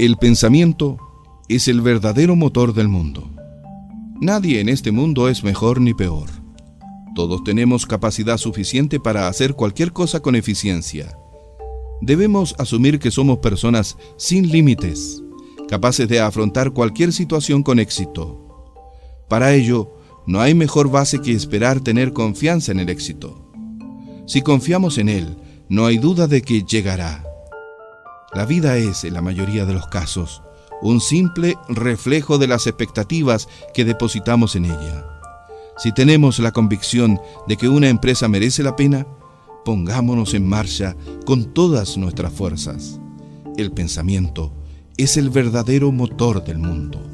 El pensamiento es el verdadero motor del mundo. Nadie en este mundo es mejor ni peor. Todos tenemos capacidad suficiente para hacer cualquier cosa con eficiencia. Debemos asumir que somos personas sin límites, capaces de afrontar cualquier situación con éxito. Para ello, no hay mejor base que esperar tener confianza en el éxito. Si confiamos en él, no hay duda de que llegará. La vida es, en la mayoría de los casos, un simple reflejo de las expectativas que depositamos en ella. Si tenemos la convicción de que una empresa merece la pena, pongámonos en marcha con todas nuestras fuerzas. El pensamiento es el verdadero motor del mundo.